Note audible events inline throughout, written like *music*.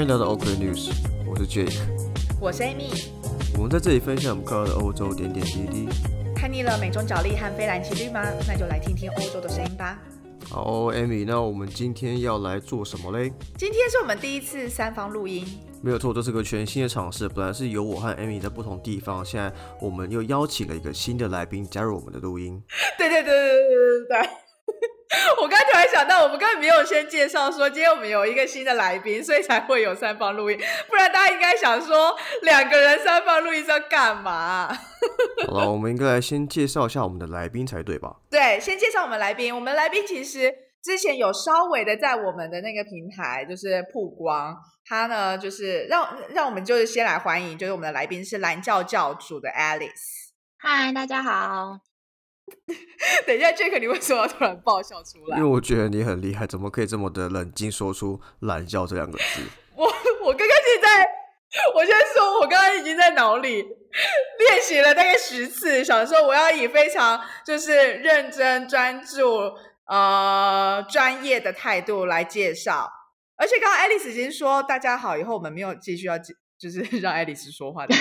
欢迎来到 OK News，我是 Jake，我是 Amy。我们在这里分享我们看到的欧洲点点滴滴。看腻了美中角力和非蓝奇绿吗？那就来听听欧洲的声音吧。好，Amy，那我们今天要来做什么嘞？今天是我们第一次三方录音，没有错，这是个全新的尝试。本来是由我和 Amy 在不同地方，现在我们又邀请了一个新的来宾加入我们的录音。对对对对对对对。*laughs* 我刚突然想到，我们根本没有先介绍说今天我们有一个新的来宾，所以才会有三方录音。不然大家应该想说，两个人三方录音是要干嘛？*laughs* 好了，我们应该来先介绍一下我们的来宾才对吧？对，先介绍我们来宾。我们来宾其实之前有稍微的在我们的那个平台就是曝光，他呢就是让让我们就是先来欢迎，就是我们的来宾是蓝教教主的 Alice。嗨，大家好。*laughs* 等一下，Jack，你为什么要突然爆笑出来？因为我觉得你很厉害，怎么可以这么的冷静说出“懒觉”这两个字？*laughs* 我我刚刚现在，我先说，我刚刚已经在脑里练习了大概十次，想说我要以非常就是认真、专注、呃专业的态度来介绍。而且刚刚 Alice 已经说大家好，以后我们没有继续要就是 *laughs* 让爱丽丝说话的，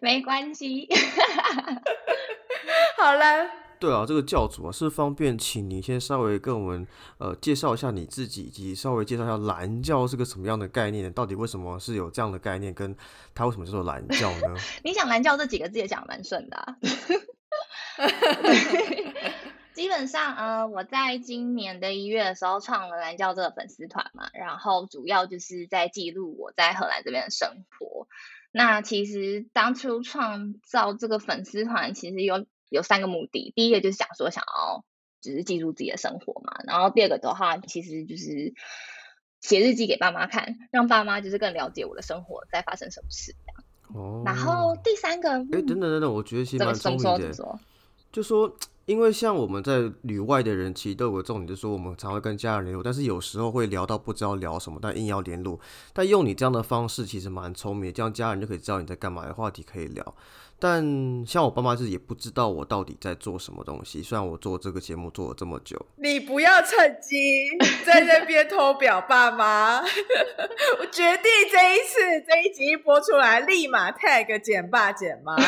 没关系。*laughs* 好了，对啊，这个教主啊，是方便请你先稍微跟我们呃介绍一下你自己，以及稍微介绍一下蓝教是个什么样的概念？到底为什么是有这样的概念？跟它为什么叫做蓝教呢？*laughs* 你想蓝教这几个字也讲蛮顺的。*laughs* 基本上，呃，我在今年的一月的时候创了蓝教这个粉丝团嘛，然后主要就是在记录我在荷兰这边的生活。那其实当初创造这个粉丝团，其实有。有三个目的，第一个就是想说想要只是记录自己的生活嘛，然后第二个的话，其实就是写日记给爸妈看，让爸妈就是更了解我的生活在发生什么事。哦。然后第三个，哎，等等等等，我觉得其实蛮聪明的。就说，*tsk* 因为像我们在旅外的人，其实都有个重点，就是说我们常会跟家人联络，但是有时候会聊到不知道聊什么，但硬要联络。但用你这样的方式，其实蛮聪明，这样家人就可以知道你在干嘛，有话题可以聊。但像我爸妈就是也不知道我到底在做什么东西。虽然我做这个节目做了这么久，你不要趁机在那边偷表爸妈。*laughs* 我决定这一次这一集一播出来，立马 tag 简爸简妈。*laughs*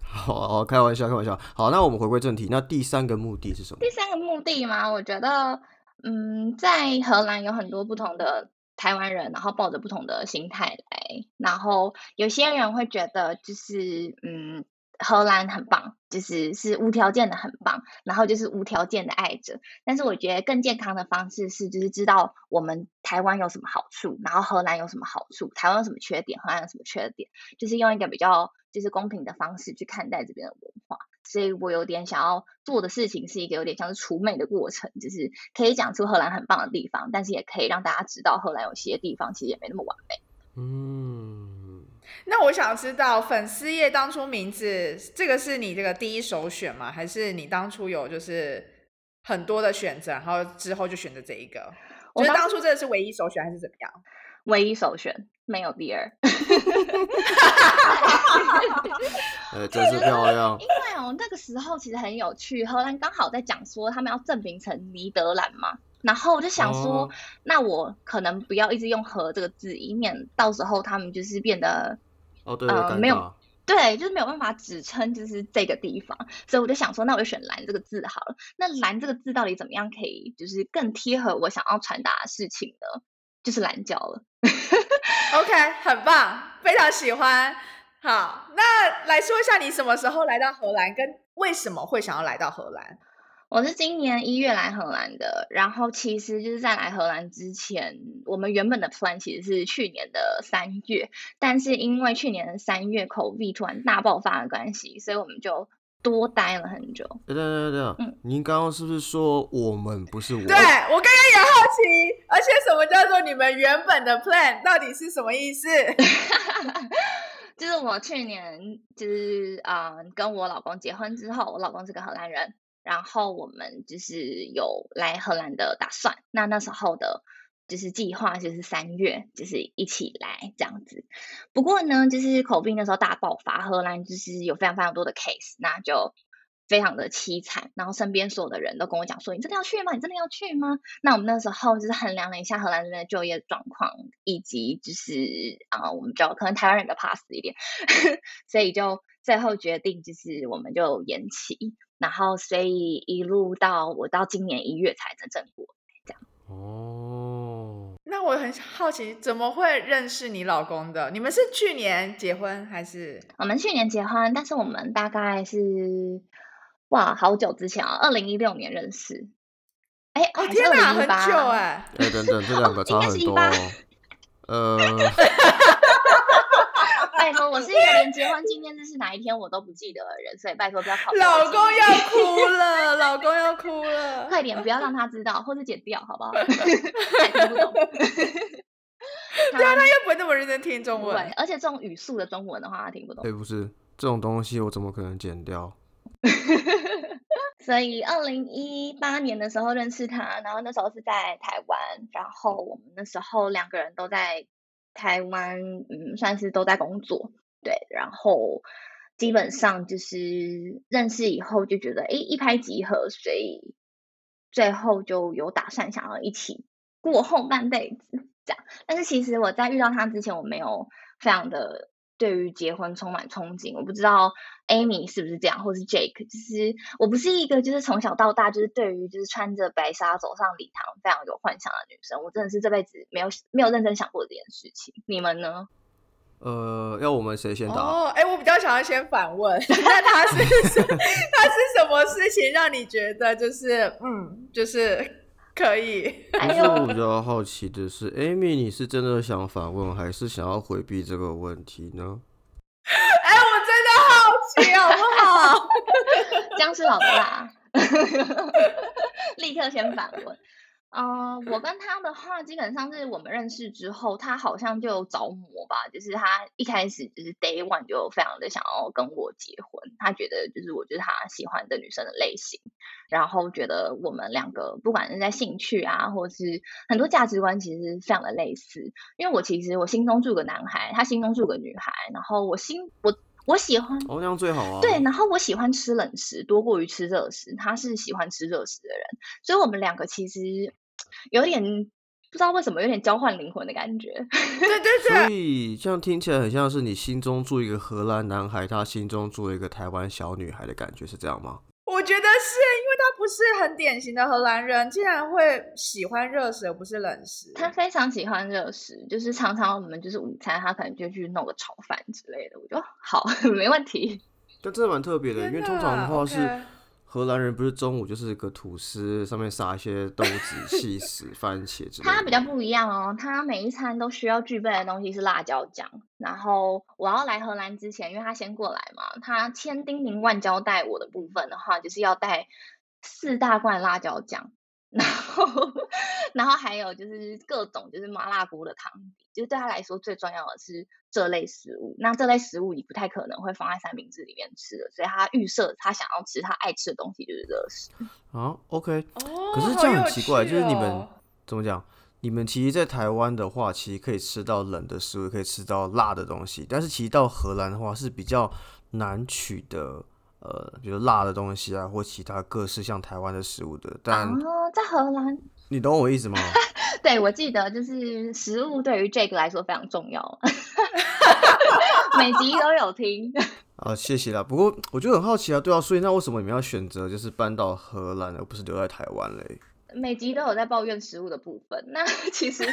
好，开玩笑，开玩笑。好，那我们回归正题。那第三个目的是什么？第三个目的吗？我觉得，嗯，在荷兰有很多不同的。台湾人，然后抱着不同的心态来，然后有些人会觉得就是，嗯，荷兰很棒，就是是无条件的很棒，然后就是无条件的爱着。但是我觉得更健康的方式是，就是知道我们台湾有什么好处，然后荷兰有什么好处，台湾有什么缺点，荷兰有什么缺点，就是用一个比较就是公平的方式去看待这边的文化。所以我有点想要做的事情是一个有点像是除魅的过程，就是可以讲出荷兰很棒的地方，但是也可以让大家知道荷兰有些地方其实也没那么完美。嗯，那我想知道粉丝页当初名字这个是你这个第一首选吗？还是你当初有就是很多的选择，然后之后就选择这一个？我觉得当初真的是唯一首选还是怎么样？唯一首选。没有第二，*laughs* 呃，真是漂亮。因为哦，那个时候其实很有趣，荷兰刚好在讲说他们要证明成尼德兰嘛，然后我就想说，那我可能不要一直用“荷”这个字，以免到时候他们就是变得哦，对，呃，没有，对，就是没有办法指称就是这个地方，所以我就想说，那我就选“蓝”这个字好了。那“蓝”这个字到底怎么样可以就是更贴合我想要传达的事情呢？就是蓝教了。OK，很棒，非常喜欢。好，那来说一下你什么时候来到荷兰，跟为什么会想要来到荷兰？我是今年一月来荷兰的，然后其实就是在来荷兰之前，我们原本的 plan 其实是去年的三月，但是因为去年的三月 COVID 突然大爆发的关系，所以我们就。多待了很久。对对对对，嗯，您刚刚是不是说我们不是我？对我刚刚也好奇，而且什么叫做你们原本的 plan 到底是什么意思？*laughs* 就是我去年就是啊，跟我老公结婚之后，我老公是个荷兰人，然后我们就是有来荷兰的打算。那那时候的。就是计划就是三月，就是一起来这样子。不过呢，就是口病那时候大爆发，荷兰就是有非常非常多的 case，那就非常的凄惨，然后身边所有的人都跟我讲说：“你真的要去吗？你真的要去吗？”那我们那时候就是衡量了一下荷兰这边的就业状况，以及就是啊，我们就可能台湾人比较怕死一点，*laughs* 所以就最后决定就是我们就延期，然后所以一路到我到今年一月才真正过。哦，那我很好奇，怎么会认识你老公的？你们是去年结婚还是？我们去年结婚，但是我们大概是。哇，好久之前啊，二零一六年认识。哎，哦天哪，很久哎！哎，等等，这两个差很多。*laughs* 呃，我是一个连结婚纪念日是哪一天我都不记得的人，所以拜托不要考。老公要哭了，老公要哭了，快点，不要让他知道，或者剪掉，好不好？*laughs* 听不懂。对啊，他又不会那么认真听中文，而且这种语速的中文的话，他听不懂。对，不是这种东西，我怎么可能剪掉？*laughs* 所以二零一八年的时候认识他，然后那时候是在台湾，然后我们那时候两个人都在台湾，嗯，算是都在工作，对，然后基本上就是认识以后就觉得，哎，一拍即合，所以最后就有打算想要一起过后半辈子这样。但是其实我在遇到他之前，我没有非常的。对于结婚充满憧憬，我不知道 Amy 是不是这样，或是 Jake，就是我不是一个就是从小到大就是对于就是穿着白纱走上礼堂非常有幻想的女生，我真的是这辈子没有没有认真想过这件事情。你们呢？呃，要我们谁先答？哦，哎，我比较想要先反问，*laughs* 那他是 *laughs* 他是什么事情让你觉得就是嗯，就是？可以。但是我比较好奇的是，Amy，你是真的想反问，还是想要回避这个问题呢？哎，我真的好奇，好不好？*laughs* 僵尸老大，立刻先反问。嗯，我跟他的话，基本上是我们认识之后，他好像就着魔吧。就是他一开始就是 day one 就非常的想要跟我结婚，他觉得就是我就是他喜欢的女生的类型，然后觉得我们两个不管是在兴趣啊，或是很多价值观其实非常的类似。因为我其实我心中住个男孩，他心中住个女孩，然后我心我我喜欢哦那样最好啊。对，然后我喜欢吃冷食多过于吃热食，他是喜欢吃热食的人，所以我们两个其实。有点不知道为什么有点交换灵魂的感觉，*laughs* 对对对。所以这样听起来很像是你心中住一个荷兰男孩，他心中住了一个台湾小女孩的感觉，是这样吗？我觉得是不是很典型的荷兰人，竟然会喜欢热食而不是冷食。他非常喜欢热食，就是常常我们就是午餐，他可能就去弄个炒饭之类的。我就好，*laughs* 没问题。但真的蛮特别的，因为通常的话是。荷兰人不是中午就是个吐司，上面撒一些豆子、细丝、番茄之类的。他比较不一样哦，他每一餐都需要具备的东西是辣椒酱。然后我要来荷兰之前，因为他先过来嘛，他千叮咛万交代我的部分的话，就是要带四大罐辣椒酱。然后，*laughs* 然后还有就是各种就是麻辣锅的汤底，就是对他来说最重要的是这类食物。那这类食物你不太可能会放在三明治里面吃的，所以他预设他想要吃他爱吃的东西就是热食。啊，OK。哦。可是这样很奇怪，就是你们怎么讲？你们其实，在台湾的话，其实可以吃到冷的食物，可以吃到辣的东西，但是其实到荷兰的话是比较难取的。呃，比如辣的东西啊，或其他各式像台湾的食物的，但哦，在荷兰，你懂我意思吗？*laughs* 对，我记得就是食物对于 Jake 来说非常重要，*laughs* 每集都有听。*laughs* 啊，谢谢啦。不过我就很好奇啊，对啊，所以那为什么你们要选择就是搬到荷兰，而不是留在台湾嘞？每集都有在抱怨食物的部分，那其实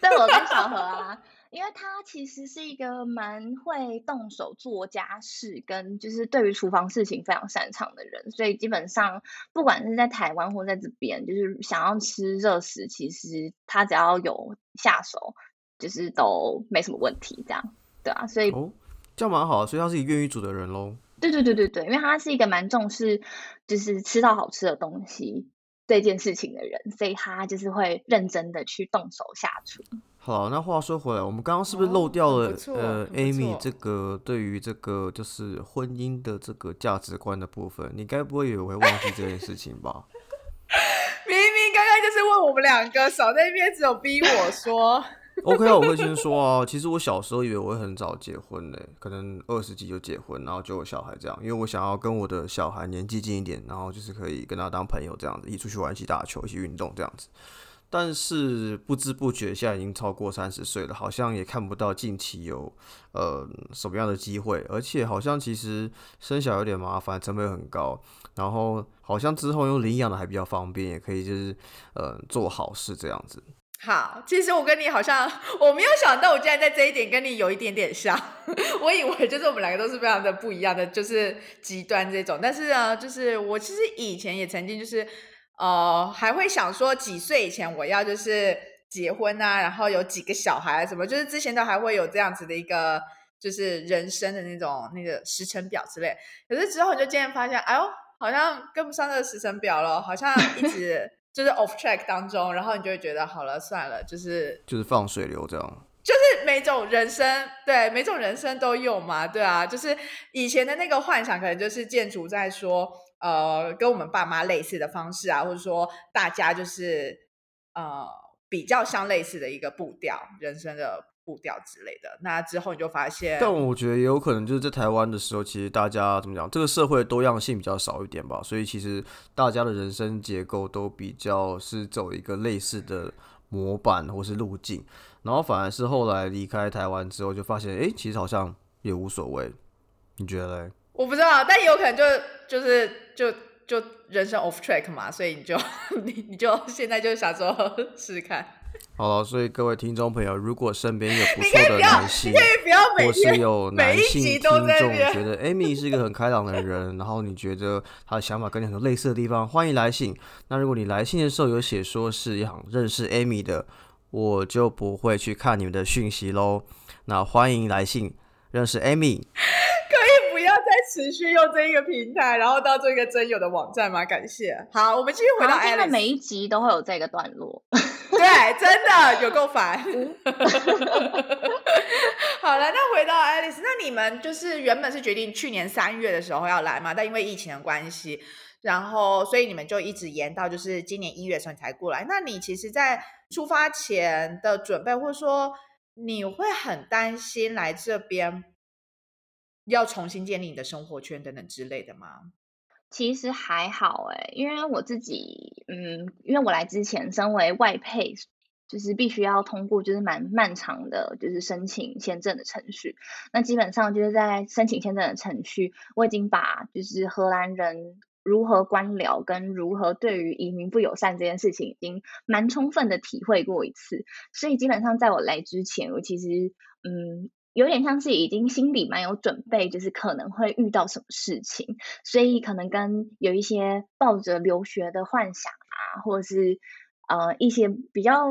对我跟小何啊。因为他其实是一个蛮会动手做家事，跟就是对于厨房事情非常擅长的人，所以基本上不管是在台湾或在这边，就是想要吃热食，其实他只要有下手，就是都没什么问题，这样对啊，所以哦，这样蛮好，所以他是一个愿意煮的人喽。对对对对对，因为他是一个蛮重视就是吃到好吃的东西这件事情的人，所以他就是会认真的去动手下厨。好，那话说回来，我们刚刚是不是漏掉了呃，Amy 这个对于这个就是婚姻的这个价值观的部分？你该不会也会忘记这件事情吧？*laughs* *laughs* 明明刚刚就是问我们两个，少在那边只有逼我说。OK 啊，我会先说啊，其实我小时候以为我会很早结婚嘞，可能二十几就结婚，然后就有小孩这样，因为我想要跟我的小孩年纪近一点，然后就是可以跟他当朋友这样子，一起出去玩，一起打球，一起运动这样子。但是不知不觉现在已经超过三十岁了，好像也看不到近期有呃什么样的机会，而且好像其实生小有点麻烦，成本很高，然后好像之后用领养的还比较方便，也可以就是呃做好事这样子。好，其实我跟你好像，我没有想到我竟然在这一点跟你有一点点像。*laughs* 我以为就是我们两个都是非常的不一样的，就是极端这种。但是呢，就是我其实以前也曾经就是。哦，还会想说几岁以前我要就是结婚啊，然后有几个小孩什么，就是之前都还会有这样子的一个就是人生的那种那个时程表之类。可是之后你就渐渐发现，哎呦，好像跟不上这个时程表了，好像一直 *laughs* 就是 off track 当中，然后你就会觉得好了算了，就是就是放水流这样。就是每种人生，对每种人生都有嘛，对啊，就是以前的那个幻想，可能就是建筑在说。呃，跟我们爸妈类似的方式啊，或者说大家就是呃比较相类似的一个步调，人生的步调之类的。那之后你就发现，但我觉得也有可能就是在台湾的时候，其实大家怎么讲，这个社会多样性比较少一点吧，所以其实大家的人生结构都比较是走一个类似的模板或是路径，然后反而是后来离开台湾之后，就发现，哎，其实好像也无所谓。你觉得嘞？我不知道，但也有可能就就是就就人生 off track 嘛，所以你就 *laughs* 你你就现在就想说试试看。好了，所以各位听众朋友，如果身边有不错的男性，或是有 *laughs* 男性听众觉得 Amy 是一个很开朗的人，然后你觉得他的想法跟你很多类似的地方，欢迎来信。那如果你来信的时候有写说是想认识 Amy 的，我就不会去看你们的讯息喽。那欢迎来信认识 Amy。持续用这一个平台，然后到这个真有的网站吗？感谢。好，我们继续回到 Alice。每一集都会有这个段落。*laughs* 对，真的有够烦。*laughs* 好了，那回到 Alice，那你们就是原本是决定去年三月的时候要来嘛？但因为疫情的关系，然后所以你们就一直延到就是今年一月的时候才过来。那你其实，在出发前的准备，或者说你会很担心来这边？要重新建立你的生活圈等等之类的吗？其实还好哎，因为我自己，嗯，因为我来之前身为外配，就是必须要通过就是蛮漫长的，就是申请签证的程序。那基本上就是在申请签证的程序，我已经把就是荷兰人如何官僚跟如何对于移民不友善这件事情，已经蛮充分的体会过一次。所以基本上在我来之前，我其实嗯。有点像是已经心里蛮有准备，就是可能会遇到什么事情，所以可能跟有一些抱着留学的幻想啊，或者是呃一些比较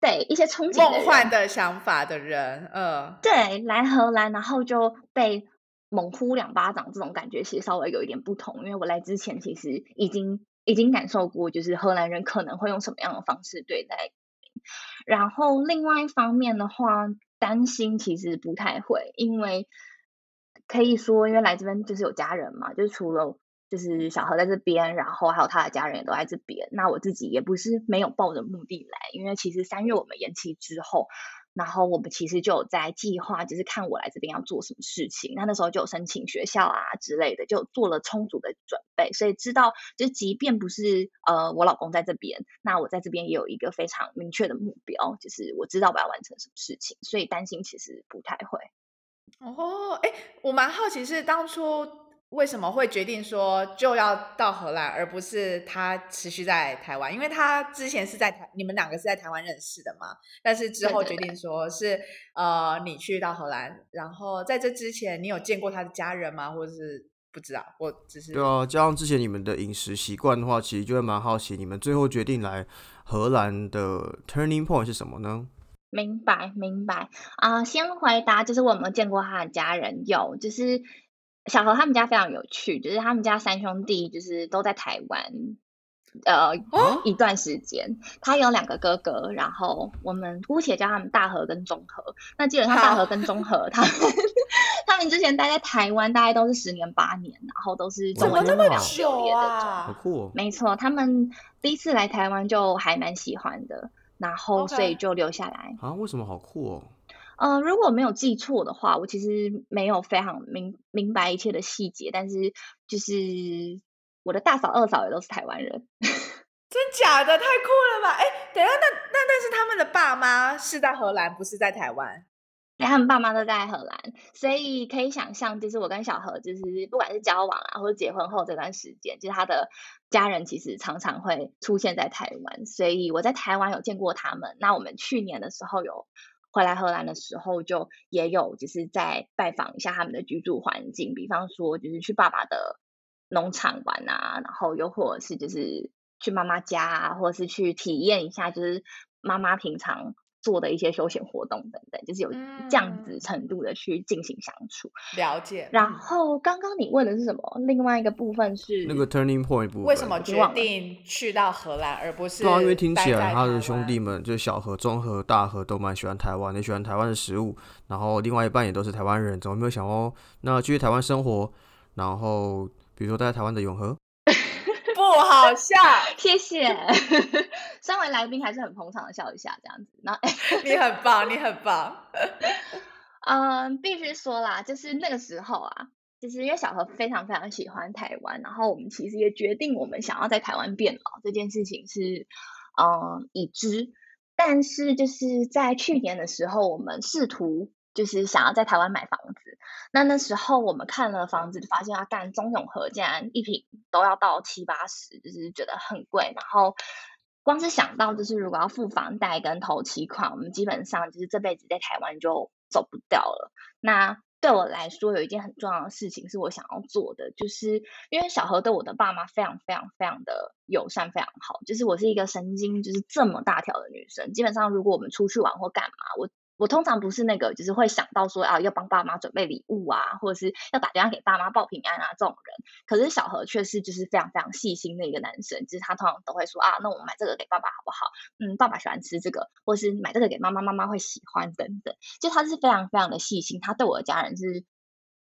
对一些憧憬、梦幻的想法的人，嗯，对，来荷兰然后就被猛呼两巴掌这种感觉，其实稍微有一点不同。因为我来之前其实已经已经感受过，就是荷兰人可能会用什么样的方式对待。然后另外一方面的话。担心其实不太会，因为可以说，因为来这边就是有家人嘛，就是除了就是小何在这边，然后还有他的家人也都在这边。那我自己也不是没有抱着目的来，因为其实三月我们延期之后，然后我们其实就有在计划，就是看我来这边要做什么事情。那那时候就有申请学校啊之类的，就做了充足的准备，所以知道就即便不是呃我老公在这边，那我在这边也有一个非常明确的目标，就是我知道我要完成什么事情，所以担心其实不太会。哦，哎，我蛮好奇是当初为什么会决定说就要到荷兰，而不是他持续在台湾？因为他之前是在台，你们两个是在台湾认识的嘛？但是之后决定说是呃你去到荷兰，然后在这之前你有见过他的家人吗？或者是不知道？我只是对啊，加上之前你们的饮食习惯的话，其实就会蛮好奇，你们最后决定来荷兰的 turning point 是什么呢？明白，明白啊！先回答，就是我有没有见过他的家人？有，就是小何他们家非常有趣，就是他们家三兄弟就是都在台湾，呃，一段时间。他有两个哥哥，然后我们姑且叫他们大和跟中和。那基本上大和跟中和，他们他们之前待在台湾，大概都是十年八年，然后都是怎么这么久啊？好酷！哦没错，他们第一次来台湾就还蛮喜欢的。然后所以就留下来。啊？为什么好酷哦？呃，如果没有记错的话，我其实没有非常明明白一切的细节，但是就是我的大嫂、二嫂也都是台湾人。*laughs* 真假的？太酷了吧！哎，等一下，那那但是他们的爸妈是在荷兰，不是在台湾。他们爸妈都在荷兰，所以可以想象，就是我跟小何，就是不管是交往啊，或者结婚后这段时间，就是他的家人其实常常会出现在台湾，所以我在台湾有见过他们。那我们去年的时候有回来荷兰的时候，就也有就是在拜访一下他们的居住环境，比方说就是去爸爸的农场玩啊，然后又或者是就是去妈妈家，啊，或者是去体验一下，就是妈妈平常。做的一些休闲活动等等，就是有这样子程度的去进行相处了解。然后刚刚你问的是什么？另外一个部分是那个 turning point 部分，为什么决定去到荷兰而不是？对啊，因为听起来他的兄弟们，就小何、中和、大和都蛮喜欢台湾，也喜欢台湾的食物。然后另外一半也都是台湾人，怎么没有想哦？那去台湾生活，然后比如说在台湾的永和。不好笑，*laughs* 谢谢。*laughs* 身为来宾还是很捧场的笑一下，这样子。那 *laughs* 你很棒，你很棒。嗯，必须说啦，就是那个时候啊，就是因为小何非常非常喜欢台湾，然后我们其实也决定我们想要在台湾变老这件事情是嗯已知，但是就是在去年的时候，我们试图。就是想要在台湾买房子，那那时候我们看了房子，发现要干中永和，竟然一平都要到七八十，就是觉得很贵。然后光是想到就是如果要付房贷跟头期款，我们基本上就是这辈子在台湾就走不掉了。那对我来说，有一件很重要的事情是我想要做的，就是因为小何对我的爸妈非常非常非常的友善，非常好。就是我是一个神经就是这么大条的女生，基本上如果我们出去玩或干嘛，我。我通常不是那个，就是会想到说啊，要帮爸妈准备礼物啊，或者是要打电话给爸妈报平安啊这种人。可是小何却是就是非常非常细心的一个男生，就是他通常都会说啊，那我们买这个给爸爸好不好？嗯，爸爸喜欢吃这个，或是买这个给妈妈，妈妈会喜欢等等。就他是非常非常的细心，他对我的家人是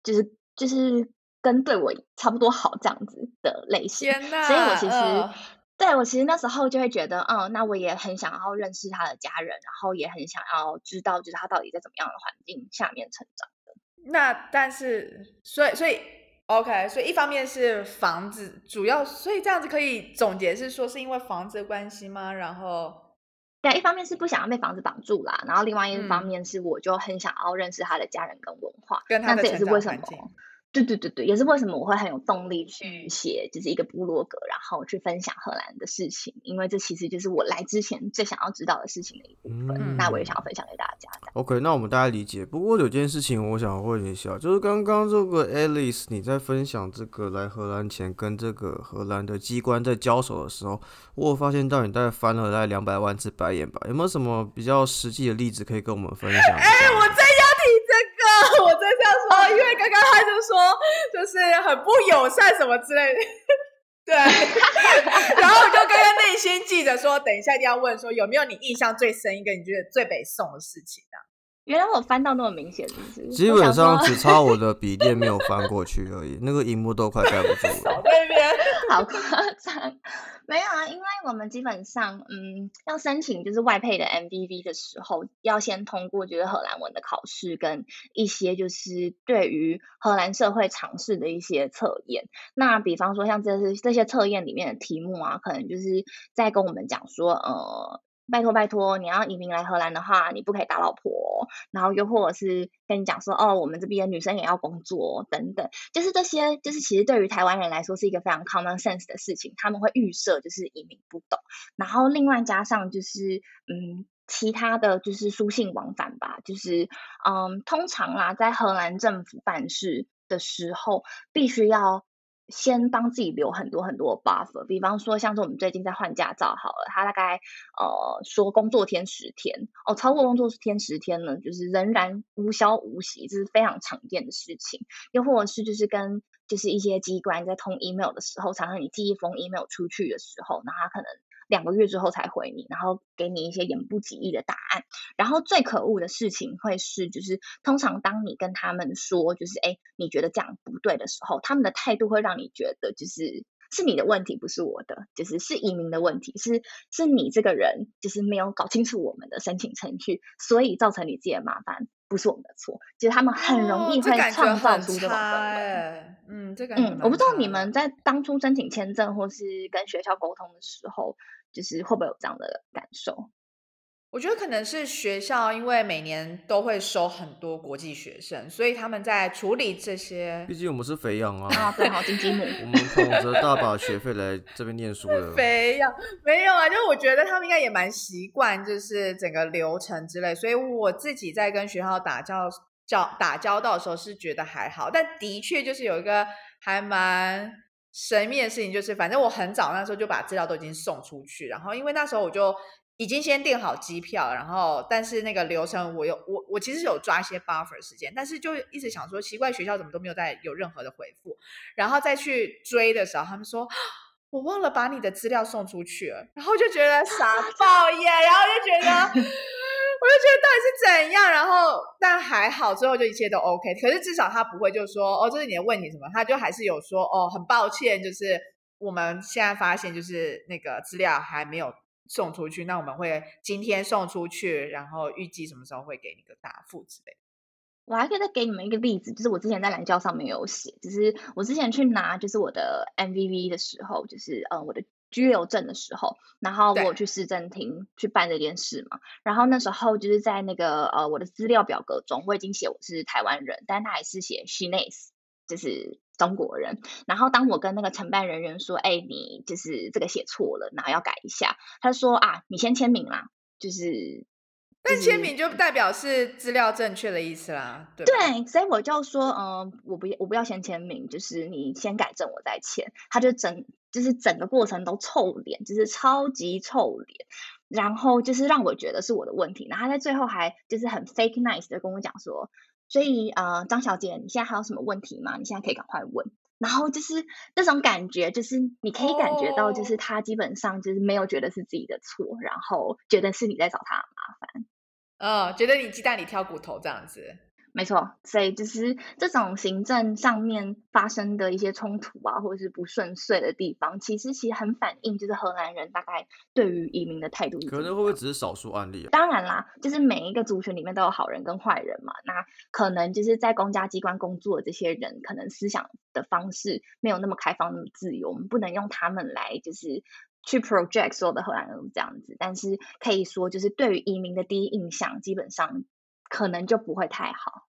就是就是跟对我差不多好这样子的类型。所以我其实。对我其实那时候就会觉得，嗯，那我也很想要认识他的家人，然后也很想要知道，就是他到底在怎么样的环境下面成长的。那但是，所以所以，OK，所以一方面是房子，主要所以这样子可以总结是说，是因为房子的关系吗？然后，对，一方面是不想要被房子绑住啦，然后另外一方面是我就很想要认识他的家人跟文化，跟他的成长环境。对对对对，也是为什么我会很有动力去写，就是一个部落格，然后去分享荷兰的事情，因为这其实就是我来之前最想要知道的事情的一部分。那我也想要分享给大家。OK，那我们大家理解。不过有件事情我想问一下，就是刚刚这个 Alice 你在分享这个来荷兰前跟这个荷兰的机关在交手的时候，我发现到你大概翻了大概两百万次白眼吧？有没有什么比较实际的例子可以跟我们分享？哎，我真要提这个，我真这样说，因为刚刚他就说。就是很不友善什么之类的，对。然后我就跟内心记着说，等一下一定要问说有没有你印象最深一个你觉得最北宋的事情啊？原来我翻到那么明显，是不是？基本上只差我的笔电没有翻过去而已，那个荧幕都快盖不住了。那 *laughs* 边好夸张。没有啊，因为我们基本上，嗯，要申请就是外配的 M V V 的时候，要先通过就是荷兰文的考试，跟一些就是对于荷兰社会常识的一些测验。那比方说像这是这些测验里面的题目啊，可能就是在跟我们讲说，呃。拜托拜托，你要移民来荷兰的话，你不可以打老婆。然后又或者是跟你讲说，哦，我们这边女生也要工作等等，就是这些，就是其实对于台湾人来说是一个非常 common sense 的事情，他们会预设就是移民不懂。然后另外加上就是嗯，其他的就是书信往返吧，就是嗯，通常啦，在荷兰政府办事的时候，必须要。先帮自己留很多很多 buffer，比方说像是我们最近在换驾照好了，他大概呃说工作天十天，哦超过工作天十天呢，就是仍然无消无息，这是非常常见的事情。又或者是就是跟就是一些机关在通 email 的时候，常常你寄一封 email 出去的时候，那他可能。两个月之后才回你，然后给你一些言不及义的答案。然后最可恶的事情会是，就是通常当你跟他们说，就是哎，你觉得这样不对的时候，他们的态度会让你觉得就是是你的问题，不是我的，就是是移民的问题，是是你这个人就是没有搞清楚我们的申请程序，所以造成你自己的麻烦，不是我们的错。就是他们很容易会创造出这种氛围。嗯，这个嗯，我不知道你们在当初申请签证或是跟学校沟通的时候，就是会不会有这样的感受？我觉得可能是学校，因为每年都会收很多国际学生，所以他们在处理这些。毕竟我们是肥羊啊，啊对，好金鸡母。*laughs* 我们捧着大把学费来这边念书的。肥羊没有啊，就是我觉得他们应该也蛮习惯，就是整个流程之类。所以我自己在跟学校打交交打交道的时候是觉得还好，但的确就是有一个还蛮神秘的事情，就是反正我很早那时候就把资料都已经送出去，然后因为那时候我就。已经先订好机票，然后但是那个流程我有我我其实有抓一些 buffer 时间，但是就一直想说奇怪学校怎么都没有再有任何的回复，然后再去追的时候，他们说我忘了把你的资料送出去，然后就觉得傻 *laughs* 爆耶，然后就觉得我就觉得到底是怎样，然后但还好最后就一切都 OK，可是至少他不会就说哦这是你的问题什么，他就还是有说哦很抱歉，就是我们现在发现就是那个资料还没有。送出去，那我们会今天送出去，然后预计什么时候会给你个答复之类的。我还可以再给你们一个例子，就是我之前在蓝教上面有写，就是我之前去拿就是我的 MVV 的时候，就是呃我的居留证的时候，然后我去市政厅去办这件事嘛，然后那时候就是在那个呃我的资料表格中，我已经写我是台湾人，但他还是写 Chinese，就是。中国人，然后当我跟那个承办人员说：“哎，你就是这个写错了，然后要改一下。”他说：“啊，你先签名啦，就是，但签名就代表是资料正确的意思啦。”对，所以我就说：“嗯，我不要，我不要先签名，就是你先改正，我再签。”他就整，就是整个过程都臭脸，就是超级臭脸，然后就是让我觉得是我的问题。然后他在最后还就是很 fake nice 的跟我讲说。所以，呃，张小姐，你现在还有什么问题吗？你现在可以赶快问。然后就是那种感觉，就是你可以感觉到，就是他基本上就是没有觉得是自己的错，然后觉得是你在找他麻烦。嗯，觉得你鸡蛋里挑骨头这样子。没错，所以就是这种行政上面发生的一些冲突啊，或者是不顺遂的地方，其实其实很反映就是荷兰人大概对于移民的态度。可能会不会只是少数案例？当然啦，就是每一个族群里面都有好人跟坏人嘛。那可能就是在公家机关工作的这些人，可能思想的方式没有那么开放、那么自由。我们不能用他们来就是去 project 所有的荷兰人这样子。但是可以说，就是对于移民的第一印象，基本上。可能就不会太好，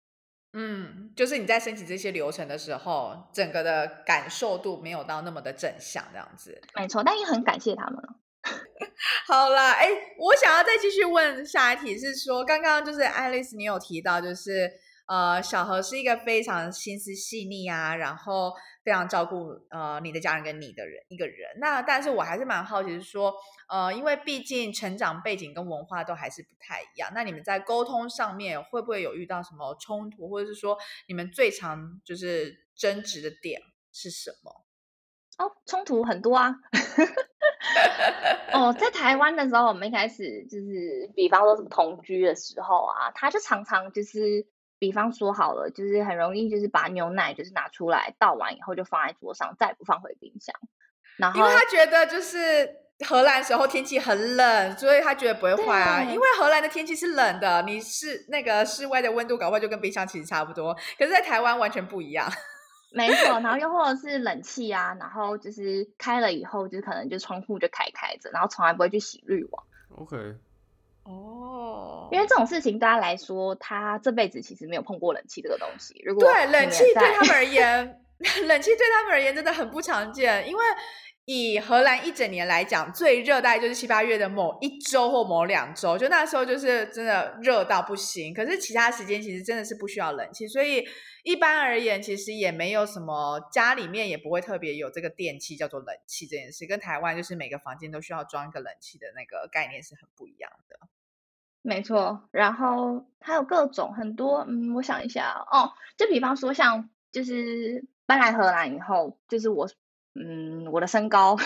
嗯，就是你在申请这些流程的时候，整个的感受度没有到那么的正向，这样子，没错，但也很感谢他们了。*laughs* 好啦，哎，我想要再继续问下一题，是说刚刚就是爱丽丝，你有提到就是。呃，小何是一个非常心思细腻啊，然后非常照顾呃你的家人跟你的人一个人。那但是我还是蛮好奇，是说呃，因为毕竟成长背景跟文化都还是不太一样。那你们在沟通上面会不会有遇到什么冲突，或者是说你们最常就是争执的点是什么？哦，冲突很多啊。哦，在台湾的时候，我们一开始就是，比方说什么同居的时候啊，他就常常就是。比方说好了，就是很容易，就是把牛奶就是拿出来倒完以后就放在桌上，再也不放回冰箱。然后因为他觉得就是荷兰时候天气很冷，所以他觉得不会坏啊。因为荷兰的天气是冷的，你是那个室外的温度搞不好就跟冰箱其实差不多，可是在台湾完全不一样。*laughs* 没错，然后又或者是冷气啊，然后就是开了以后就是可能就窗户就开开着，然后从来不会去洗滤网。OK。哦，因为这种事情，对他来说，他这辈子其实没有碰过冷气这个东西。如果对冷气对他们而言，*laughs* 冷气对他们而言真的很不常见。因为以荷兰一整年来讲，最热大概就是七八月的某一周或某两周，就那时候就是真的热到不行。可是其他时间其实真的是不需要冷气，所以一般而言，其实也没有什么家里面也不会特别有这个电器叫做冷气这件事，跟台湾就是每个房间都需要装一个冷气的那个概念是很不一样的。没错，然后还有各种很多，嗯，我想一下哦，就比方说像就是搬来荷兰以后，就是我，嗯，我的身高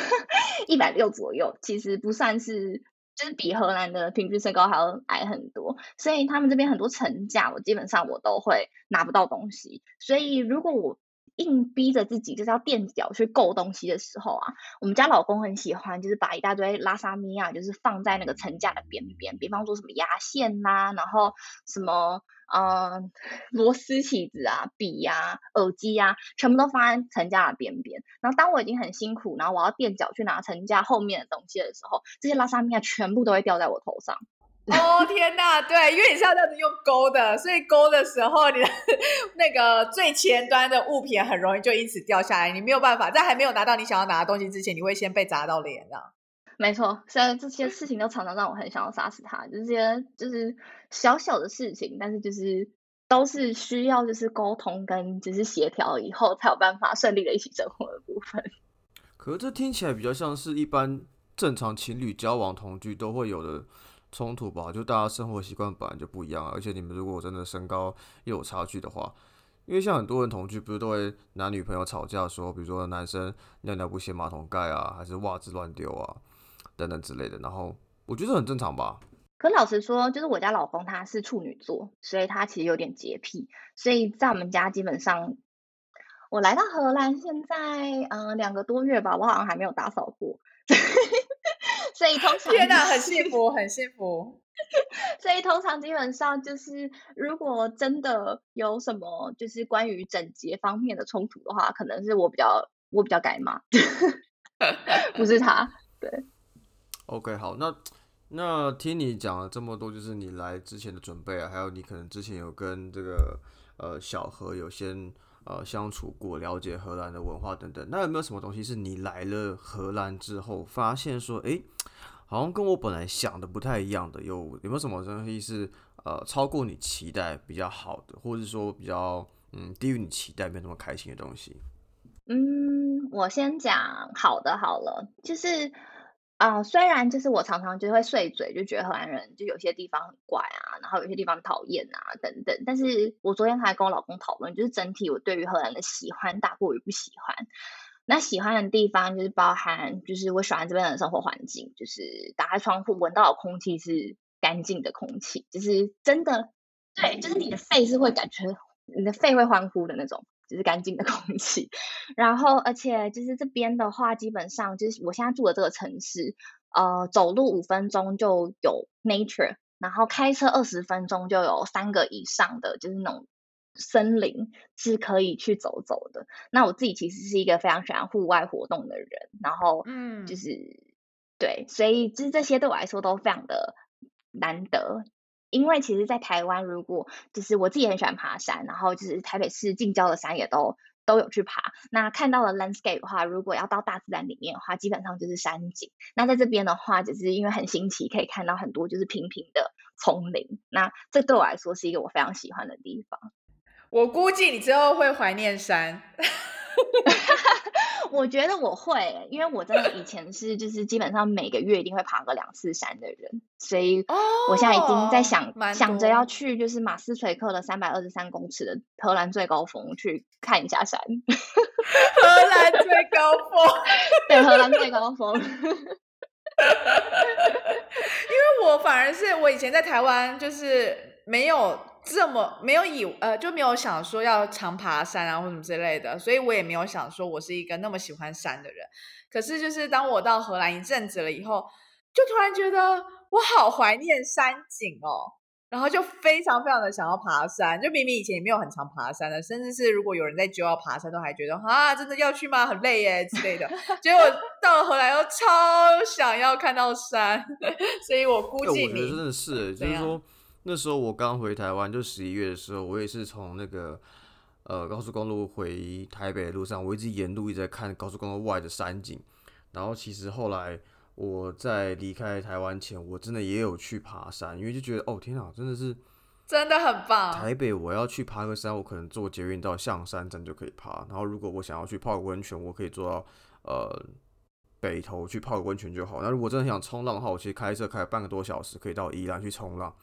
一百六左右，其实不算是，就是比荷兰的平均身高还要矮很多，所以他们这边很多成价，我基本上我都会拿不到东西，所以如果我硬逼着自己就是要垫脚去够东西的时候啊，我们家老公很喜欢，就是把一大堆拉萨米亚就是放在那个层架的边边，比方说什么牙线呐，然后什么嗯螺丝起子啊、笔呀、耳机呀，全部都放在层架的边边。然后当我已经很辛苦，然后我要垫脚去拿层架后面的东西的时候，这些拉萨米亚全部都会掉在我头上。*laughs* 哦天哪，对，因为你是要这样子用勾的，所以勾的时候，你的那个最前端的物品很容易就因此掉下来，你没有办法，在还没有拿到你想要拿的东西之前，你会先被砸到脸的。没错，虽然这些事情都常常让我很想要杀死他，这些就是小小的事情，但是就是都是需要就是沟通跟就是协调以后才有办法顺利的一起生活的部分。可是这听起来比较像是一般正常情侣交往同居都会有的。冲突吧，就大家生活习惯本来就不一样，而且你们如果真的身高又有差距的话，因为像很多人同居，不是都会男女朋友吵架，说比如说男生尿尿不掀马桶盖啊，还是袜子乱丢啊，等等之类的。然后我觉得很正常吧。可老实说，就是我家老公他是处女座，所以他其实有点洁癖，所以在我们家基本上，我来到荷兰现在嗯两个多月吧，我好像还没有打扫过。*laughs* 所以通常天哪，很幸福，很幸福。*laughs* 所以通常基本上就是，如果真的有什么就是关于整洁方面的冲突的话，可能是我比较我比较该骂，*laughs* 不是他。对。OK，好，那那听你讲了这么多，就是你来之前的准备啊，还有你可能之前有跟这个呃小何有先。呃，相处过，了解荷兰的文化等等，那有没有什么东西是你来了荷兰之后发现说，哎，好像跟我本来想的不太一样的？有有没有什么东西是呃超过你期待比较好的，或者说比较嗯低于你期待没有那么开心的东西？嗯，我先讲好的好了，就是。啊，虽然就是我常常就会碎嘴，就觉得荷兰人就有些地方很怪啊，然后有些地方讨厌啊等等。但是我昨天还跟我老公讨论，就是整体我对于荷兰的喜欢大过于不喜欢。那喜欢的地方就是包含，就是我喜欢这边的生活环境，就是打开窗户闻到的空气是干净的空气，就是真的，对，就是你的肺是会感觉，你的肺会欢呼的那种。就是干净的空气，然后而且就是这边的话，基本上就是我现在住的这个城市，呃，走路五分钟就有 nature，然后开车二十分钟就有三个以上的就是那种森林是可以去走走的。那我自己其实是一个非常喜欢户外活动的人，然后嗯，就是对，所以就是这些对我来说都非常的难得。因为其实，在台湾，如果就是我自己很喜欢爬山，然后就是台北市近郊的山也都都有去爬。那看到了 landscape 的话，如果要到大自然里面的话，基本上就是山景。那在这边的话，只是因为很新奇，可以看到很多就是平平的丛林。那这对我来说是一个我非常喜欢的地方。我估计你之后会怀念山。*laughs* 我觉得我会，因为我真的以前是就是基本上每个月一定会爬个两次山的人，所以我现在已经在想想着要去就是马斯垂克的三百二十三公尺的荷兰最高峰去看一下山。*laughs* 荷兰最高峰，对，荷兰最高峰。*laughs* 因为我反而是我以前在台湾就是没有。这么没有以呃就没有想说要常爬山啊或什么之类的，所以我也没有想说我是一个那么喜欢山的人。可是就是当我到荷兰一阵子了以后，就突然觉得我好怀念山景哦，然后就非常非常的想要爬山。就明明以前也没有很常爬山的，甚至是如果有人在揪要爬山，都还觉得啊真的要去吗？很累耶之类的。结果到了荷兰又超想要看到山，*laughs* 所以我估计你真的是就是说。那时候我刚回台湾，就十一月的时候，我也是从那个呃高速公路回台北的路上，我一直沿路一直在看高速公路外的山景。然后其实后来我在离开台湾前，我真的也有去爬山，因为就觉得哦天啊，真的是真的很棒。台北我要去爬个山，我可能坐捷运到象山站就可以爬。然后如果我想要去泡个温泉，我可以坐到呃北投去泡个温泉就好。那如果真的想冲浪的话，我其实开车开半个多小时可以到宜兰去冲浪。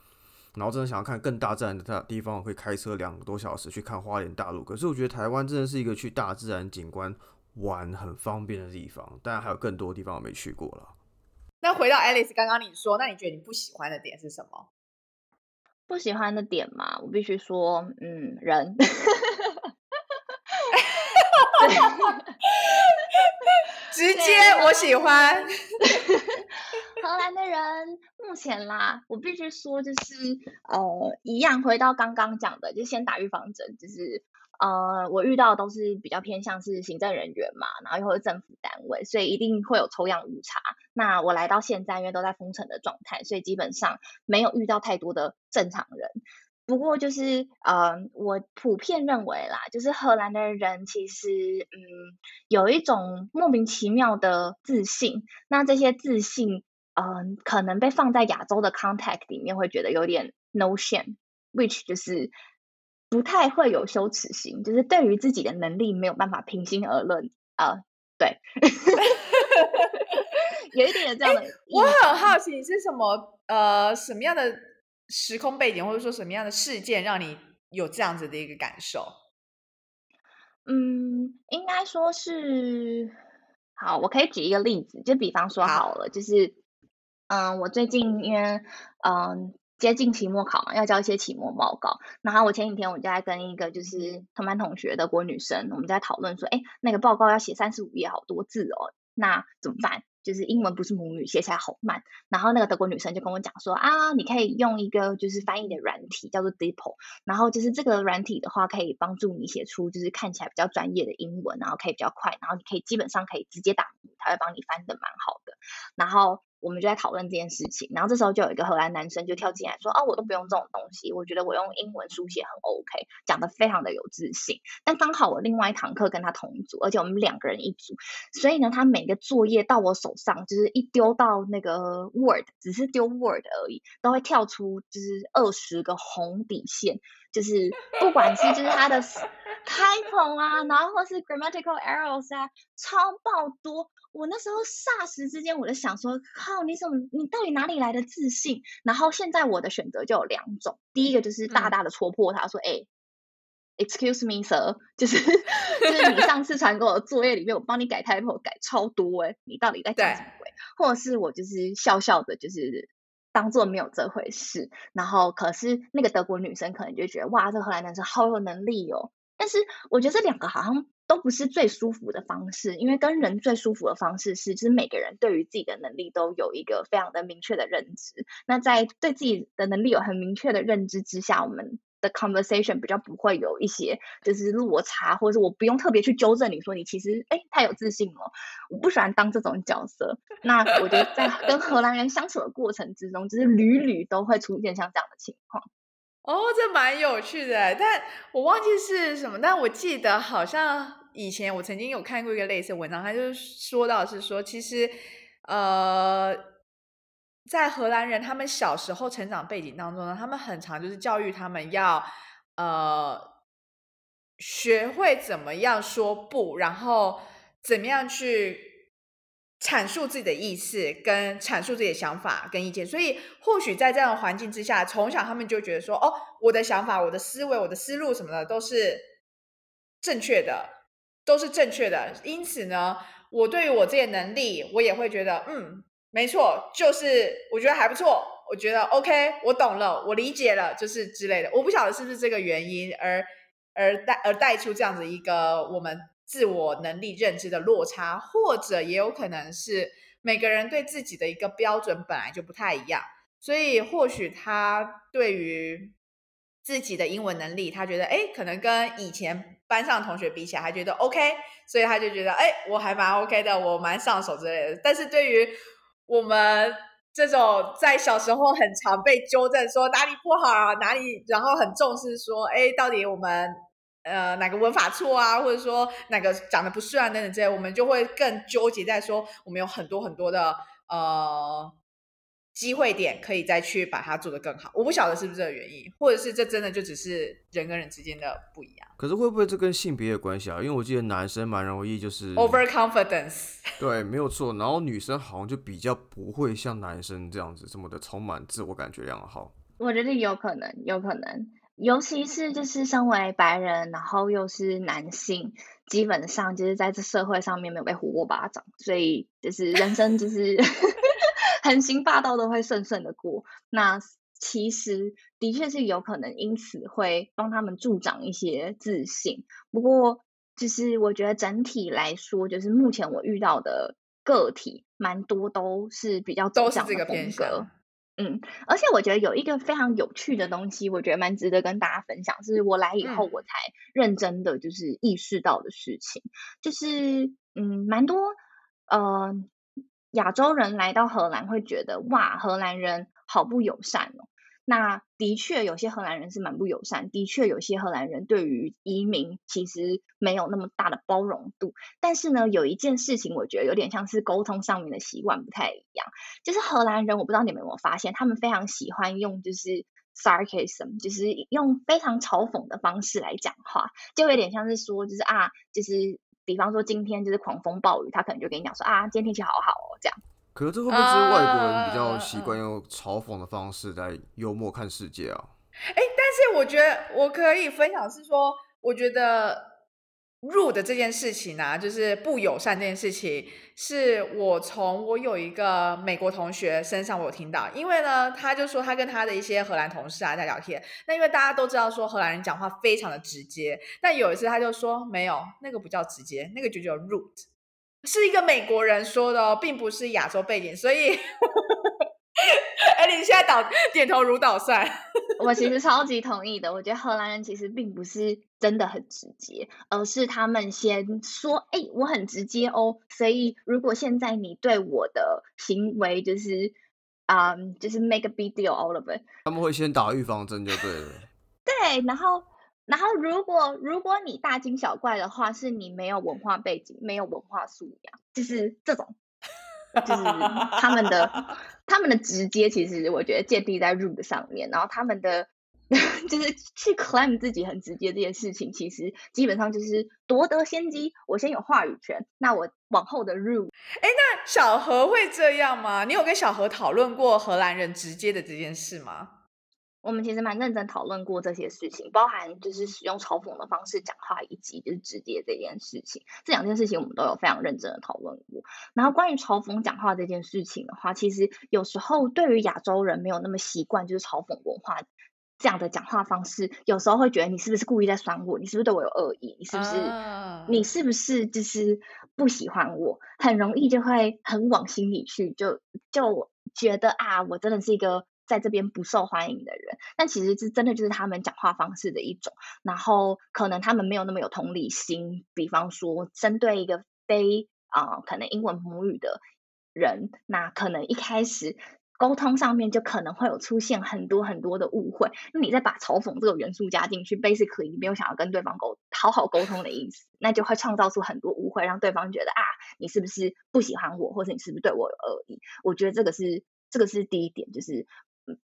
然后真的想要看更大自然的地方，我可以开车两个多小时去看花莲大陆。可是我觉得台湾真的是一个去大自然景观玩很方便的地方，当然还有更多地方我没去过了。那回到 Alice，刚刚你说，那你觉得你不喜欢的点是什么？不喜欢的点嘛，我必须说，嗯，人。*laughs* *laughs* 直接我喜欢。*laughs* 荷兰的人目前啦，我必须说就是呃，一样回到刚刚讲的，就先打预防针，就是呃，我遇到都是比较偏向是行政人员嘛，然后又或者政府单位，所以一定会有抽样误差。那我来到现在，因为都在封城的状态，所以基本上没有遇到太多的正常人。不过就是，呃，我普遍认为啦，就是荷兰的人其实，嗯，有一种莫名其妙的自信。那这些自信，嗯，可能被放在亚洲的 context 里面，会觉得有点 no shame，which 就是不太会有羞耻心，就是对于自己的能力没有办法平心而论啊。对 *laughs* *laughs* 有一点这样的。我很好奇，你是什么呃什么样的？时空背景，或者说什么样的事件让你有这样子的一个感受？嗯，应该说是好，我可以举一个例子，就比方说好了，就是嗯，我最近因为嗯接近期末考嘛，要交一些期末报告，然后我前几天我就在跟一个就是同班同学德国女生，我们在讨论说，哎，那个报告要写三十五页，好多字哦，那怎么办？就是英文不是母语，写起来好慢。然后那个德国女生就跟我讲说啊，你可以用一个就是翻译的软体叫做 DeepL，然后就是这个软体的话可以帮助你写出就是看起来比较专业的英文，然后可以比较快，然后你可以基本上可以直接打，它会帮你翻的蛮好的。然后。我们就在讨论这件事情，然后这时候就有一个荷兰男生就跳进来说：“哦，我都不用这种东西，我觉得我用英文书写很 OK，讲的非常的有自信。但刚好我另外一堂课跟他同组，而且我们两个人一组，所以呢，他每个作业到我手上，就是一丢到那个 Word，只是丢 Word 而已，都会跳出就是二十个红底线，就是不管是就是他的开头啊，然后或是 grammatical errors 啊，超爆多。”我那时候霎时之间，我就想说，靠，你怎么，你到底哪里来的自信？然后现在我的选择就有两种，第一个就是大大的戳破他说，哎，excuse me sir，*laughs* 就是 *laughs* 就是你上次传给我的作业里面，我帮你改 typo 改超多，哎，你到底在讲什么鬼？或者是我就是笑笑的，就是当做没有这回事。然后可是那个德国女生可能就觉得，哇，这荷兰男生好有能力哦。但是我觉得这两个好像都不是最舒服的方式，因为跟人最舒服的方式是，就是每个人对于自己的能力都有一个非常的明确的认知。那在对自己的能力有很明确的认知之下，我们的 conversation 比较不会有一些就是落差，或者是我不用特别去纠正你说你其实哎太有自信了。我不喜欢当这种角色。那我觉得在 *laughs* 跟荷兰人相处的过程之中，就是屡屡都会出现像这样的情况。哦，这蛮有趣的，但我忘记是什么，但我记得好像以前我曾经有看过一个类似文章，他就说到是说，其实呃，在荷兰人他们小时候成长背景当中呢，他们很常就是教育他们要呃学会怎么样说不，然后怎么样去。阐述自己的意思，跟阐述自己的想法跟意见，所以或许在这样的环境之下，从小他们就觉得说，哦，我的想法、我的思维、我的思路什么的都是正确的，都是正确的。因此呢，我对于我这些能力，我也会觉得，嗯，没错，就是我觉得还不错，我觉得 OK，我懂了，我理解了，就是之类的。我不晓得是不是这个原因而而带而带出这样子一个我们。自我能力认知的落差，或者也有可能是每个人对自己的一个标准本来就不太一样，所以或许他对于自己的英文能力，他觉得哎，可能跟以前班上同学比起来，他觉得 OK，所以他就觉得哎，我还蛮 OK 的，我蛮上手之类的。但是对于我们这种在小时候很常被纠正说哪里不好啊，哪里，然后很重视说哎，到底我们。呃，哪个文法错啊，或者说哪个讲的不顺啊，等等之类，我们就会更纠结在说，我们有很多很多的呃机会点，可以再去把它做得更好。我不晓得是不是这个原因，或者是这真的就只是人跟人之间的不一样。可是会不会这跟性别有关系啊？因为我记得男生蛮容易就是 over confidence，对，没有错。然后女生好像就比较不会像男生这样子这么的充满自我感觉良好。我觉得有可能，有可能。尤其是就是身为白人，然后又是男性，基本上就是在这社会上面没有被呼过巴掌，所以就是人生就是 *laughs* 横行霸道都会顺顺的过。那其实的确是有可能因此会帮他们助长一些自信。不过就是我觉得整体来说，就是目前我遇到的个体，蛮多都是比较都是这个风格。嗯，而且我觉得有一个非常有趣的东西，我觉得蛮值得跟大家分享，是我来以后我才认真的就是意识到的事情，就是嗯，蛮多呃亚洲人来到荷兰会觉得哇，荷兰人好不友善哦。那的确，有些荷兰人是蛮不友善。的确，有些荷兰人对于移民其实没有那么大的包容度。但是呢，有一件事情，我觉得有点像是沟通上面的习惯不太一样。就是荷兰人，我不知道你们有没有发现，他们非常喜欢用就是 sarcasm，就是用非常嘲讽的方式来讲话，就有点像是说，就是啊，就是比方说今天就是狂风暴雨，他可能就跟你讲说啊，今天天气好好哦，这样。可是这会不会是外国人比较习惯用嘲讽的方式来幽默看世界啊？哎，但是我觉得我可以分享是说，我觉得 rude 这件事情啊，就是不友善这件事情，是我从我有一个美国同学身上我有听到，因为呢，他就说他跟他的一些荷兰同事啊在聊天，那因为大家都知道说荷兰人讲话非常的直接，但有一次他就说没有，那个不叫直接，那个就叫 rude。是一个美国人说的哦，并不是亚洲背景，所以，哎，你现在倒点头如捣蒜。*laughs* 我其实超级同意的，我觉得荷兰人其实并不是真的很直接，而是他们先说，哎，我很直接哦，所以如果现在你对我的行为就是，啊，就是 make a big deal all of it，他们会先打预防针就对了。对，然后。然后，如果如果你大惊小怪的话，是你没有文化背景，没有文化素养，就是这种，就是他们的 *laughs* 他们的直接，其实我觉得建立在 rude 上面。然后他们的 *laughs* 就是去 claim 自己很直接这件事情，其实基本上就是夺得先机，我先有话语权，那我往后的 rude。哎，那小何会这样吗？你有跟小何讨论过荷兰人直接的这件事吗？我们其实蛮认真讨论过这些事情，包含就是使用嘲讽的方式讲话，以及就是直接这件事情。这两件事情我们都有非常认真的讨论过。然后关于嘲讽讲话这件事情的话，其实有时候对于亚洲人没有那么习惯，就是嘲讽文化这样的讲话方式，有时候会觉得你是不是故意在酸我？你是不是对我有恶意？你是不是你是不是就是不喜欢我？很容易就会很往心里去，就就觉得啊，我真的是一个。在这边不受欢迎的人，但其实是真的就是他们讲话方式的一种，然后可能他们没有那么有同理心。比方说，针对一个非啊可能英文母语的人，那可能一开始沟通上面就可能会有出现很多很多的误会。那你再把嘲讽这个元素加进去，basically 你没有想要跟对方沟好好沟通的意思，那就会创造出很多误会，让对方觉得啊你是不是不喜欢我，或者你是不是对我有恶意？我觉得这个是这个是第一点，就是。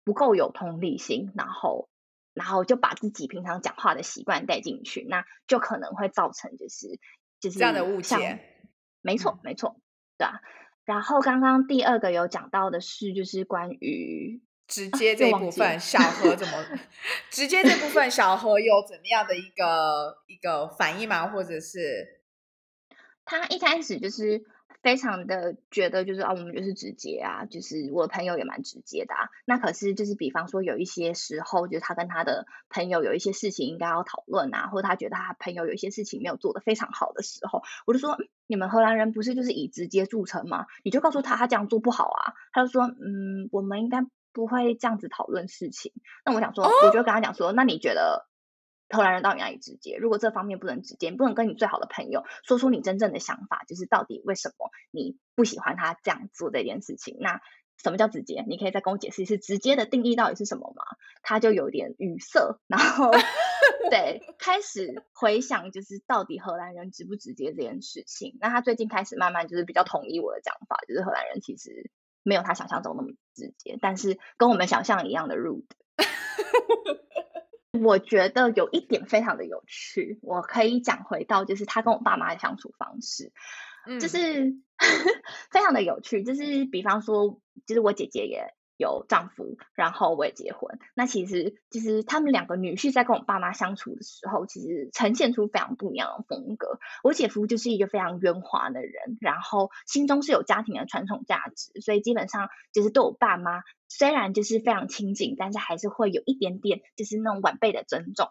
不够有同理心，然后，然后就把自己平常讲话的习惯带进去，那就可能会造成就是就是这样的误解。没错，没错，对啊。然后刚刚第二个有讲到的是，就是关于直接这一部分，小何怎么 *laughs* 直接这部分，小何有怎么样的一个一个反应吗？或者是他一开始就是。非常的觉得就是啊，我们就是直接啊，就是我的朋友也蛮直接的啊。那可是就是比方说有一些时候，就是他跟他的朋友有一些事情应该要讨论啊，或者他觉得他朋友有一些事情没有做得非常好的时候，我就说你们荷兰人不是就是以直接著称吗？你就告诉他他这样做不好啊。他就说嗯，我们应该不会这样子讨论事情。那我想说，我就跟他讲说，那你觉得？荷兰人到底哪里直接？如果这方面不能直接，不能跟你最好的朋友说出你真正的想法，就是到底为什么你不喜欢他这样做这件事情？那什么叫直接？你可以再跟我解释一次直接的定义到底是什么吗？他就有点语塞，然后 *laughs* 对开始回想，就是到底荷兰人直不直接这件事情。那他最近开始慢慢就是比较同意我的讲法，就是荷兰人其实没有他想象中那么直接，但是跟我们想象一样的 rude。*laughs* 我觉得有一点非常的有趣，我可以讲回到就是他跟我爸妈的相处方式，就是 *laughs* 非常的有趣。就是比方说，就是我姐姐也有丈夫，然后我也结婚。那其实就是他们两个女婿在跟我爸妈相处的时候，其实呈现出非常不一样的风格。我姐夫就是一个非常圆滑的人，然后心中是有家庭的传统价值，所以基本上就是对我爸妈。虽然就是非常亲近，但是还是会有一点点就是那种晚辈的尊重。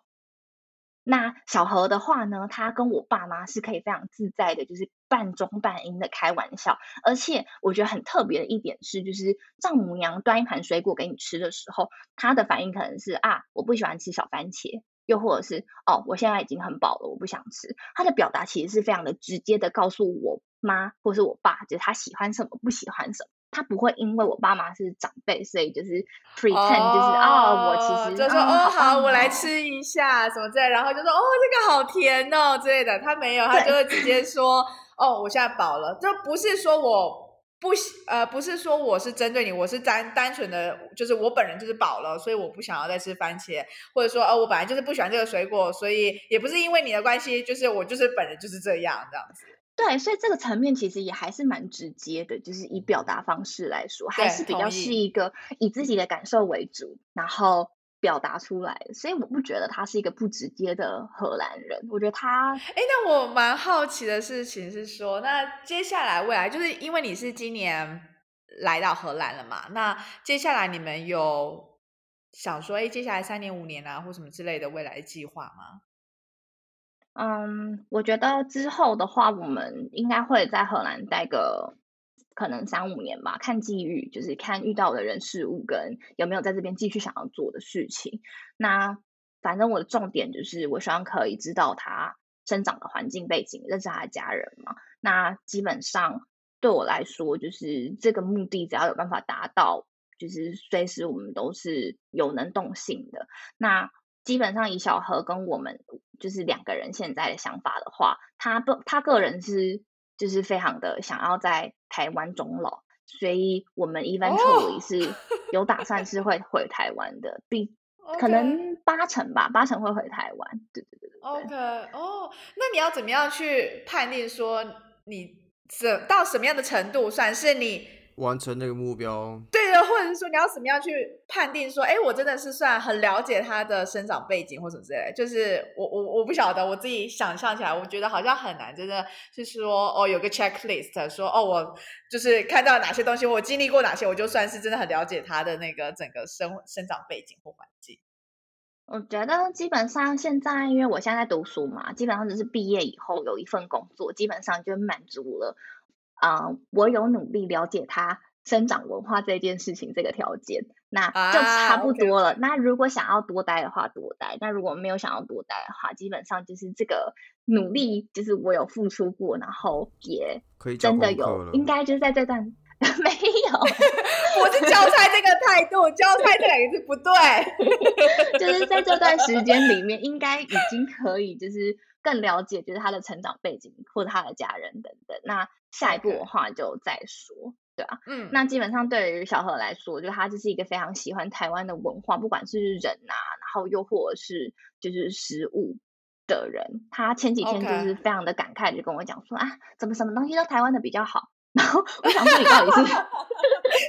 那小何的话呢，他跟我爸妈是可以非常自在的，就是半中半阴的开玩笑。而且我觉得很特别的一点是，就是丈母娘端一盘水果给你吃的时候，他的反应可能是啊，我不喜欢吃小番茄，又或者是哦，我现在已经很饱了，我不想吃。他的表达其实是非常的直接的，告诉我妈或是我爸，就是他喜欢什么，不喜欢什么。他不会因为我爸妈是长辈，所以就是 pretend 就是哦，我其实就说哦好，我来吃一下什么之类，然后就说哦这个好甜哦之类的。他没有，他就会直接 *laughs* 说哦我现在饱了，就不是说我不呃不是说我是针对你，我是单单纯的就是我本人就是饱了，所以我不想要再吃番茄，或者说哦我本来就是不喜欢这个水果，所以也不是因为你的关系，就是我就是本人就是这样这样子。对，所以这个层面其实也还是蛮直接的，就是以表达方式来说，还是比较是一个以自己的感受为主，然后表达出来。所以我不觉得他是一个不直接的荷兰人，我觉得他……哎，那我蛮好奇的事情是说，那接下来未来，就是因为你是今年来到荷兰了嘛，那接下来你们有想说，哎，接下来三年、五年啊，或什么之类的未来计划吗？嗯，我觉得之后的话，我们应该会在荷兰待个可能三五年吧，看机遇，就是看遇到的人事物跟有没有在这边继续想要做的事情。那反正我的重点就是，我希望可以知道他生长的环境背景，认识他的家人嘛。那基本上对我来说，就是这个目的只要有办法达到，就是随时我们都是有能动性的。那基本上以小何跟我们。就是两个人现在的想法的话，他不，他个人是就是非常的想要在台湾终老，所以我们 eventually 是有打算是会回台湾的，比 *laughs* 可能八成吧，八成会回台湾。对对对对。OK，哦，那你要怎么样去判定说你怎到什么样的程度算是你？完成那个目标，对的，或者是说你要怎么样去判定说，哎，我真的是算很了解他的生长背景或什么之类，就是我我我不晓得，我自己想象起来，我觉得好像很难，真的是说哦，有个 checklist，说哦，我就是看到哪些东西，我经历过哪些，我就算是真的很了解他的那个整个生生长背景或环境。我觉得基本上现在，因为我现在在读书嘛，基本上就是毕业以后有一份工作，基本上就满足了。啊，我有努力了解他生长文化这件事情这个条件，那就差不多了。那如果想要多待的话，多待；那如果没有想要多待的话，基本上就是这个努力，就是我有付出过，然后也真的有，应该就是在这段 *laughs* 没有，我是交差这个态度，交差这两个字不对，*laughs* 就是在这段时间里面，应该已经可以就是更了解，就是他的成长背景或者他的家人等等。那下一步的话就再说，对啊，嗯，那基本上对于小何来说，就他就是一个非常喜欢台湾的文化，不管是人啊，然后又或者是就是食物的人。他前几天就是非常的感慨，就跟我讲说啊，怎么什么东西都台湾的比较好。然后我想问你到底是。*laughs*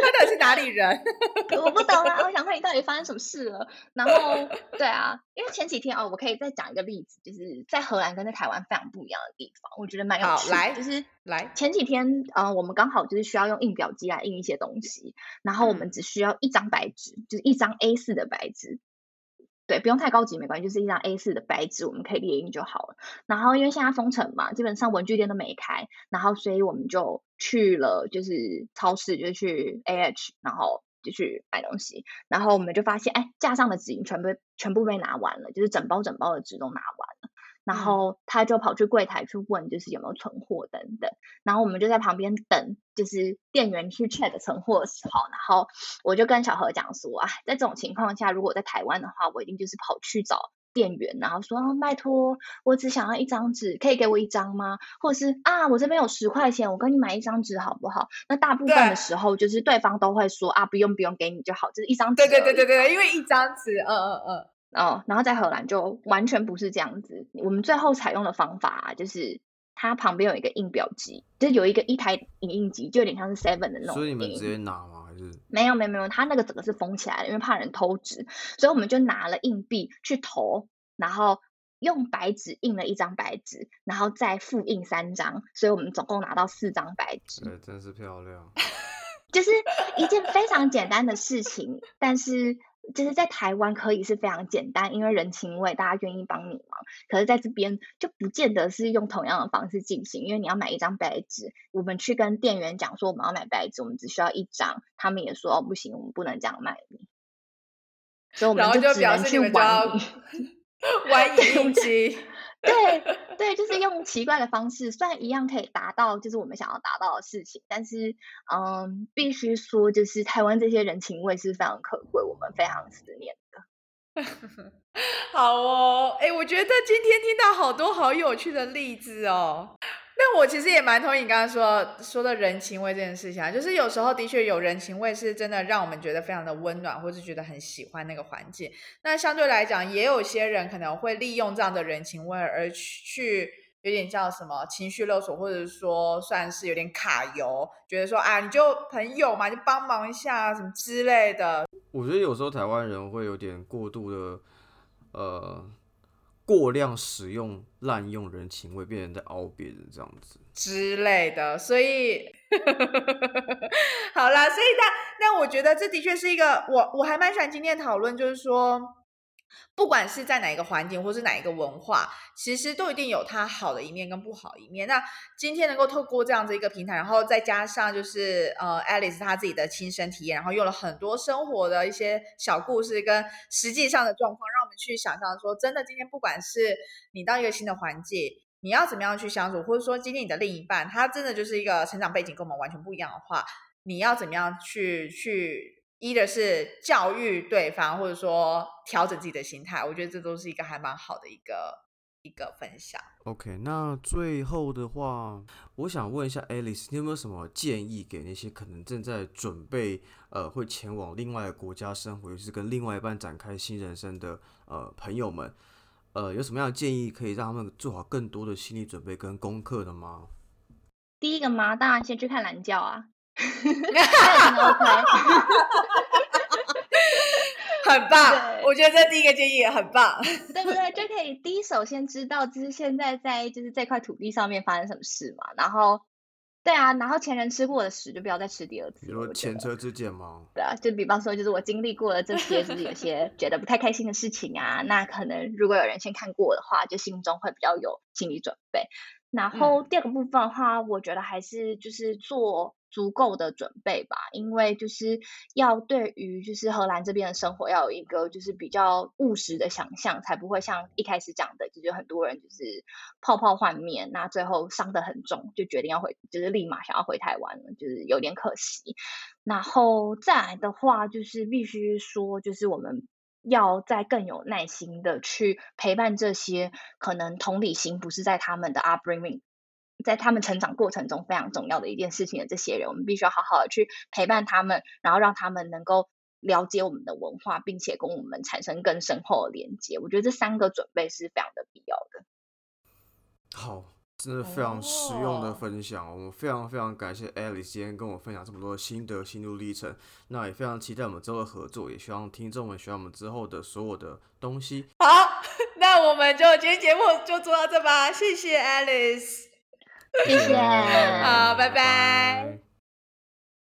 他到底是哪里人？*laughs* 我不懂啊！我想问你到底发生什么事了。然后，对啊，因为前几天哦，我可以再讲一个例子，就是在荷兰跟在台湾非常不一样的地方，我觉得蛮有趣。来，就是来前几天啊，我们刚好就是需要用印表机来印一些东西，然后我们只需要一张白纸，就是一张 A 四的白纸。对，不用太高级，没关系，就是一张 A 四的白纸，我们可以列印就好了。然后因为现在封城嘛，基本上文具店都没开，然后所以我们就去了，就是超市，就去 AH，然后就去买东西。然后我们就发现，哎，架上的纸已经全部全部被拿完了，就是整包整包的纸都拿完了。然后他就跑去柜台去问，就是有没有存货等等。然后我们就在旁边等，就是店员去 check 存货的时候，然后我就跟小何讲说啊，在这种情况下，如果在台湾的话，我一定就是跑去找店员，然后说拜托，我只想要一张纸，可以给我一张吗？或者是啊，我这边有十块钱，我跟你买一张纸好不好？那大部分的时候，就是对方都会说啊，不用不用，给你就好，就是一张纸。对对对对对，因为一张纸，嗯嗯嗯。哦，然后在荷兰就完全不是这样子。我们最后采用的方法就是，它旁边有一个印表机，就有一个一台影印机，就有点像是 Seven 的那种。所以你们直接拿吗？还是没有没有没有，它那个整个是封起来的，因为怕人偷纸，所以我们就拿了硬币去投，然后用白纸印了一张白纸，然后再复印三张，所以我们总共拿到四张白纸。对，真是漂亮。*laughs* 就是一件非常简单的事情，但是。就是在台湾可以是非常简单，因为人情味，大家愿意帮你忙。可是在这边就不见得是用同样的方式进行，因为你要买一张白纸，我们去跟店员讲说我们要买白纸，我们只需要一张，他们也说哦不行，我们不能这样卖你。所以我们就只能去玩玩影机。*laughs* 对对，就是用奇怪的方式，虽然一样可以达到就是我们想要达到的事情，但是嗯，必须说就是台湾这些人情味是非常可贵，我们非常思念的。*laughs* 好哦，哎，我觉得今天听到好多好有趣的例子哦。那我其实也蛮同意你刚刚说说的人情味这件事情啊，就是有时候的确有人情味是真的让我们觉得非常的温暖，或是觉得很喜欢那个环境。那相对来讲，也有些人可能会利用这样的人情味而去有点叫什么情绪勒索，或者说算是有点卡油，觉得说啊你就朋友嘛，就帮忙一下什么之类的。我觉得有时候台湾人会有点过度的呃。过量使用、滥用人情味，变成在凹别人这样子之类的，所以 *laughs* 好啦，所以那那我觉得这的确是一个我我还蛮喜欢今天讨论，就是说。不管是在哪一个环境，或是哪一个文化，其实都一定有它好的一面跟不好一面。那今天能够透过这样子一个平台，然后再加上就是呃，Alice 她自己的亲身体验，然后用了很多生活的一些小故事跟实际上的状况，让我们去想象说，真的今天不管是你到一个新的环境，你要怎么样去相处，或者说今天你的另一半他真的就是一个成长背景跟我们完全不一样的话，你要怎么样去去。一的是教育对方，或者说调整自己的心态，我觉得这都是一个还蛮好的一个一个分享。OK，那最后的话，我想问一下 Alice，你有没有什么建议给那些可能正在准备呃会前往另外一个国家生活，就是跟另外一半展开新人生的呃朋友们，呃，有什么样的建议可以让他们做好更多的心理准备跟功课的吗？第一个嘛，当然先去看蓝教啊。OK，*laughs* 很棒，我觉得这第一个建议也很棒，对 *laughs* 不对？就可以第一手先知道，就是现在在就是这块土地上面发生什么事嘛。然后，对啊，然后前人吃过的屎就不要再吃第二次。比如前车之鉴吗？对啊，就比方说，就是我经历过了这些，就是有些觉得不太开心的事情啊，*laughs* 那可能如果有人先看过的话，就心中会比较有心理准备。然后第二个部分的话，我觉得还是就是做。足够的准备吧，因为就是要对于就是荷兰这边的生活要有一个就是比较务实的想象，才不会像一开始讲的，就是很多人就是泡泡幻面，那最后伤得很重，就决定要回，就是立马想要回台湾了，就是有点可惜。然后再来的话，就是必须说，就是我们要再更有耐心的去陪伴这些可能同理心不是在他们的 upbringing。在他们成长过程中非常重要的一件事情的这些人，我们必须要好好的去陪伴他们，然后让他们能够了解我们的文化，并且跟我们产生更深厚的连接。我觉得这三个准备是非常的必要的。好，真的非常实用的分享，我们非常非常感谢 Alice 今天跟我分享这么多心得、心路历程。那也非常期待我们之后的合作，也希望听众们喜欢我们之后的所有的东西。好，*laughs* 那我们就今天节目就做到这吧，谢谢 Alice。谢谢，好，拜拜。